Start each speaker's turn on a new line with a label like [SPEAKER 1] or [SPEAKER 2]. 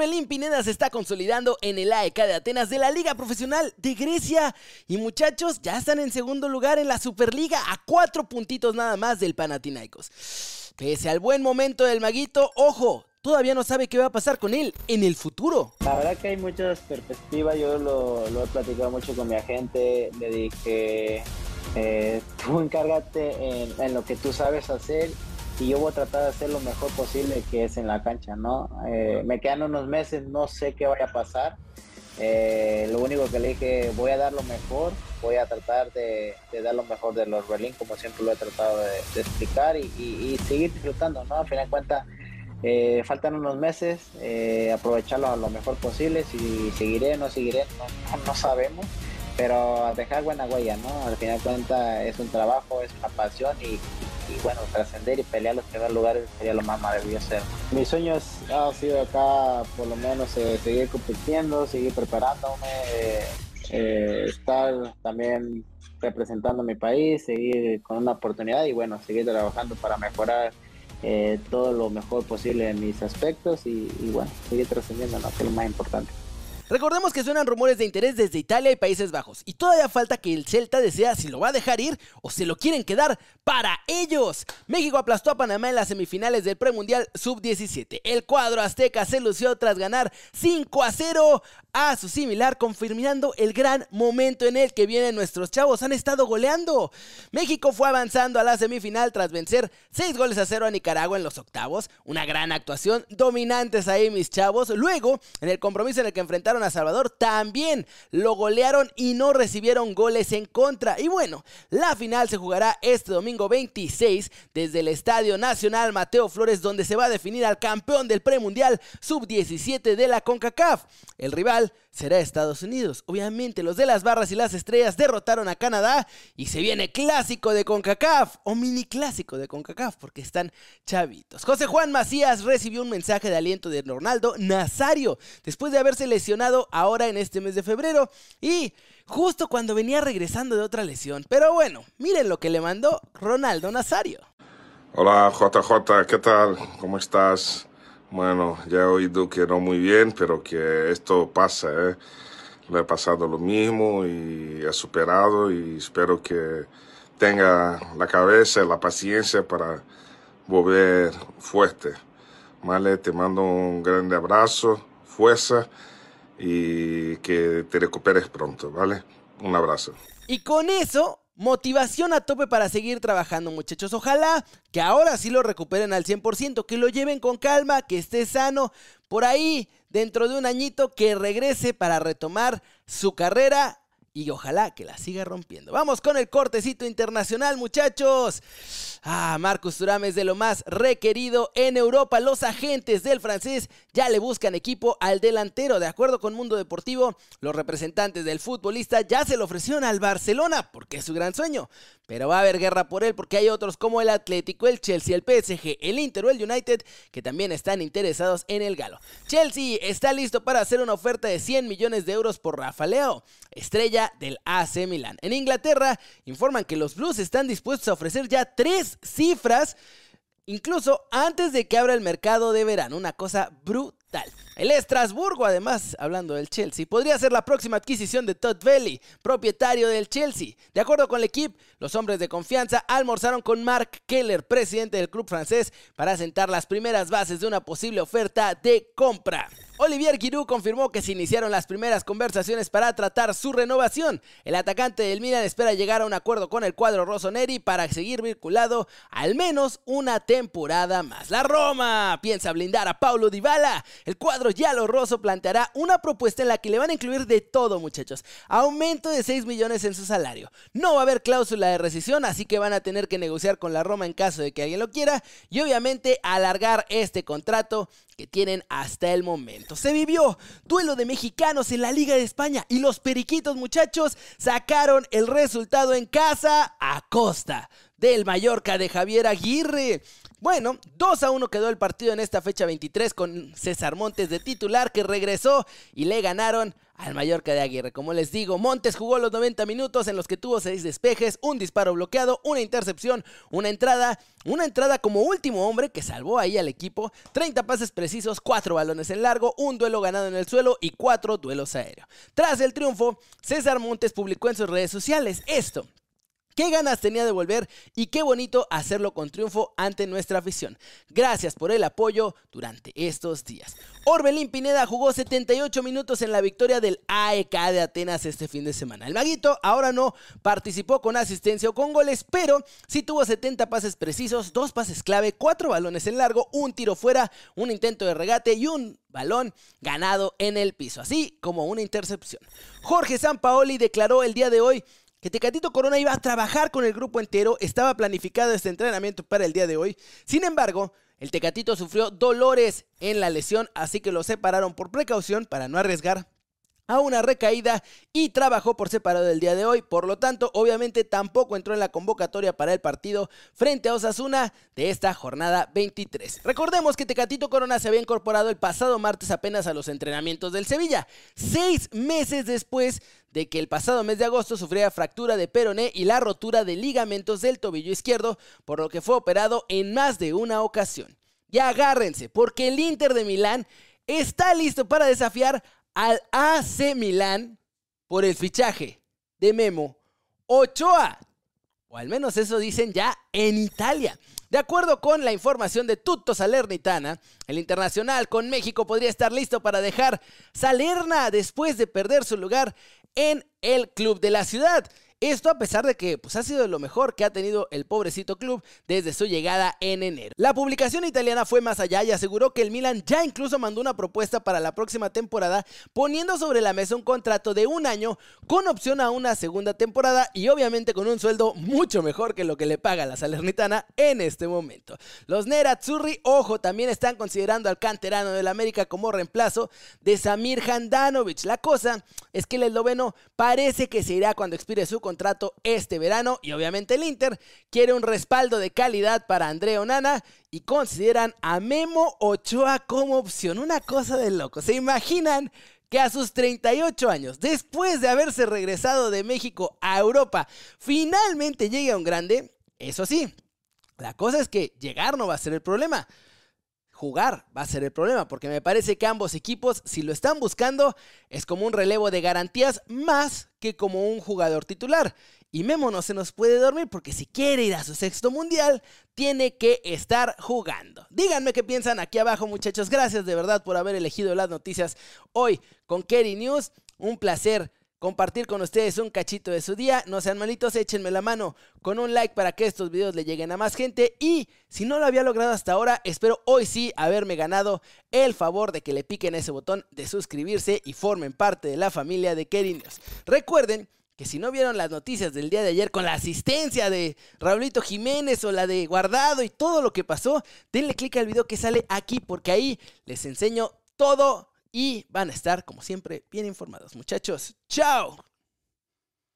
[SPEAKER 1] Orbelín Pineda se está consolidando en el AEK de Atenas de la Liga Profesional de Grecia. Y muchachos, ya están en segundo lugar en la Superliga a cuatro puntitos nada más del Panathinaikos. Pese al buen momento del maguito, ojo, todavía no sabe qué va a pasar con él en el futuro.
[SPEAKER 2] La verdad que hay muchas perspectivas, yo lo, he platicado mucho con mi agente, le dije, eh, tú encárgate en, lo que tú sabes hacer y yo voy a tratar de hacer lo mejor posible que es en la cancha, ¿no? Eh, me quedan unos meses, no sé qué vaya a pasar. Eh, lo único que le dije, voy a dar lo mejor, voy a tratar de, dar lo mejor de los Berlín, como siempre lo he tratado de, explicar y, seguir disfrutando, ¿no? A final de cuentas, eh, faltan unos meses, aprovecharlo lo mejor posible, si seguiré o no seguiré, no, sabemos, pero dejar buena huella, ¿no? Al final de cuentas es un trabajo, es una pasión y, bueno, trascender y pelear los primeros lugares sería lo más maravilloso. Mi sueño ha sido acá por lo menos eh, seguir compitiendo, seguir preparándome, estar también representando a mi país, seguir con una oportunidad y bueno, seguir trabajando para mejorar eh, todo lo mejor posible en mis aspectos y, bueno, seguir trascendiendo, ¿no? que es lo más importante.
[SPEAKER 1] Recordemos que suenan rumores de interés desde Italia y Países Bajos, y todavía falta que el Celta desea si lo va a dejar ir o se lo quieren quedar para ellos. México aplastó a Panamá en las semifinales del premundial sub-17. El cuadro azteca se lució tras ganar 5 a 0 a su similar, confirmando el gran momento en el que vienen nuestros chavos. Han estado goleando. México fue avanzando a la semifinal tras vencer 6 goles a 0 a Nicaragua en los octavos. Una gran actuación, dominantes ahí mis chavos. Luego, en el compromiso en el que enfrentaron a Salvador, también lo golearon y no recibieron goles en contra. Y bueno, la final se jugará este domingo 26 desde el Estadio Nacional Mateo Flores, donde se va a definir al campeón del premundial sub-17 de la CONCACAF. El rival será Estados Unidos. Obviamente los de las barras y las estrellas derrotaron a Canadá y se viene clásico de CONCACAF o mini clásico de CONCACAF porque están chavitos. José Juan Macías recibió un mensaje de aliento de Ronaldo Nazario después de haberse lesionado ahora en este mes de febrero y justo cuando venía regresando de otra lesión. Pero bueno, miren lo que le mandó Ronaldo Nazario.
[SPEAKER 3] Hola JJ, ¿qué tal? ¿Cómo estás? Bueno, ya he oído que no muy bien, pero que esto pasa, ¿eh? Le he pasado lo mismo y he superado y espero que tenga la cabeza y la paciencia para volver fuerte. ¿Vale? Te mando un grande abrazo, fuerza y que te recuperes pronto, ¿vale? Un abrazo.
[SPEAKER 1] Y con eso Motivación a tope para seguir trabajando, muchachos. Ojalá que ahora sí lo recuperen al 100%, que lo lleven con calma, que esté sano. Por ahí, dentro de un añito, que regrese para retomar su carrera y ojalá que la siga rompiendo. Vamos con el cortecito internacional, muchachos. Ah, Marcus Thuram es de lo más requerido en Europa. Los agentes del francés ya le buscan equipo al delantero. De acuerdo con Mundo Deportivo, los representantes del futbolista ya se lo ofrecieron al Barcelona porque es su gran sueño. Pero va a haber guerra por él porque hay otros como el Atlético, el Chelsea, el PSG, el Inter o el United que también están interesados en el galo. Chelsea está listo para hacer una oferta de 100 millones de euros por Rafa Leo, estrella del AC Milan. En Inglaterra informan que los Blues están dispuestos a ofrecer ya tres cifras incluso antes de que abra el mercado de verano. Una cosa brutal. El Estrasburgo, además, hablando del Chelsea, podría ser la próxima adquisición de Todd Valley, propietario del Chelsea. De acuerdo con el equipo, los hombres de confianza almorzaron con Mark Keller, presidente del club francés, para sentar las primeras bases de una posible oferta de compra. Olivier Giroud confirmó que se iniciaron las primeras conversaciones para tratar su renovación. El atacante del Milan espera llegar a un acuerdo con el cuadro rossoneri para seguir vinculado al menos una temporada más. La Roma piensa blindar a Paulo Dybala. El cuadro Yalo Rosso planteará una propuesta en la que le van a incluir de todo, muchachos. Aumento de 6 millones en su salario. No va a haber cláusula de rescisión, así que van a tener que negociar con la Roma en caso de que alguien lo quiera y obviamente alargar este contrato que tienen hasta el momento. Se vivió duelo de mexicanos en la Liga de España y los periquitos muchachos sacaron el resultado en casa a costa del Mallorca de Javier Aguirre. Bueno, 2 a 1 quedó el partido en esta fecha 23 con César Montes de titular que regresó y le ganaron al Mallorca de Aguirre. Como les digo, Montes jugó los 90 minutos en los que tuvo 6 despejes, un disparo bloqueado, una intercepción, una entrada, una entrada como último hombre que salvó ahí al equipo, 30 pases precisos, 4 balones en largo, un duelo ganado en el suelo y 4 duelos aéreos. Tras el triunfo, César Montes publicó en sus redes sociales esto. Qué ganas tenía de volver y qué bonito hacerlo con triunfo ante nuestra afición. Gracias por el apoyo durante estos días. Orbelín Pineda jugó 78 minutos en la victoria del AEK de Atenas este fin de semana. El maguito ahora no participó con asistencia o con goles, pero sí tuvo 70 pases precisos, dos pases clave, cuatro balones en largo, un tiro fuera, un intento de regate y un balón ganado en el piso, así como una intercepción. Jorge Sampaoli declaró el día de hoy que Tecatito Corona iba a trabajar con el grupo entero, estaba planificado este entrenamiento para el día de hoy. Sin embargo, el Tecatito sufrió dolores en la lesión, así que lo separaron por precaución para no arriesgar a una recaída y trabajó por separado el día de hoy. Por lo tanto, obviamente tampoco entró en la convocatoria para el partido frente a Osasuna de esta jornada 23. Recordemos que Tecatito Corona se había incorporado el pasado martes apenas a los entrenamientos del Sevilla, seis meses después de que el pasado mes de agosto sufría fractura de peroné y la rotura de ligamentos del tobillo izquierdo, por lo que fue operado en más de una ocasión. Y agárrense, porque el Inter de Milán está listo para desafiar al AC Milán por el fichaje de Memo Ochoa. O al menos eso dicen ya en Italia. De acuerdo con la información de Tutto Salernitana, el internacional con México podría estar listo para dejar Salerna después de perder su lugar en el club de la ciudad. Esto a pesar de que pues, ha sido lo mejor que ha tenido el pobrecito club desde su llegada en enero. La publicación italiana fue más allá y aseguró que el Milan ya incluso mandó una propuesta para la próxima temporada poniendo sobre la mesa un contrato de un año con opción a una segunda temporada y obviamente con un sueldo mucho mejor que lo que le paga la Salernitana en este momento. Los Nerazzurri, ojo, también están considerando al canterano del América como reemplazo de Samir Handanovic. La cosa es que el esloveno parece que se irá cuando expire su contrato este verano y obviamente el Inter quiere un respaldo de calidad para André Onana y consideran a Memo Ochoa como opción. Una cosa de loco. ¿Se imaginan? que a sus 38 años, después de haberse regresado de México a Europa, finalmente llegue a un grande, eso sí, la cosa es que llegar no va a ser el problema jugar va a ser el problema, porque me parece que ambos equipos, si lo están buscando, es como un relevo de garantías más que como un jugador titular. Y Memo no se nos puede dormir porque si quiere ir a su sexto mundial, tiene que estar jugando. Díganme qué piensan aquí abajo, muchachos. Gracias de verdad por haber elegido las noticias hoy con Kerry News. Un placer compartir con ustedes un cachito de su día. No sean malitos, échenme la mano con un like para que estos videos le lleguen a más gente. Y si no lo había logrado hasta ahora, espero hoy sí haberme ganado el favor de que le piquen ese botón de suscribirse y formen parte de la familia de News. Recuerden que si no vieron las noticias del día de ayer con la asistencia de Raulito Jiménez o la de Guardado y todo lo que pasó, denle click al video que sale aquí porque ahí les enseño todo y van a estar, como siempre, bien informados. Muchachos, chao.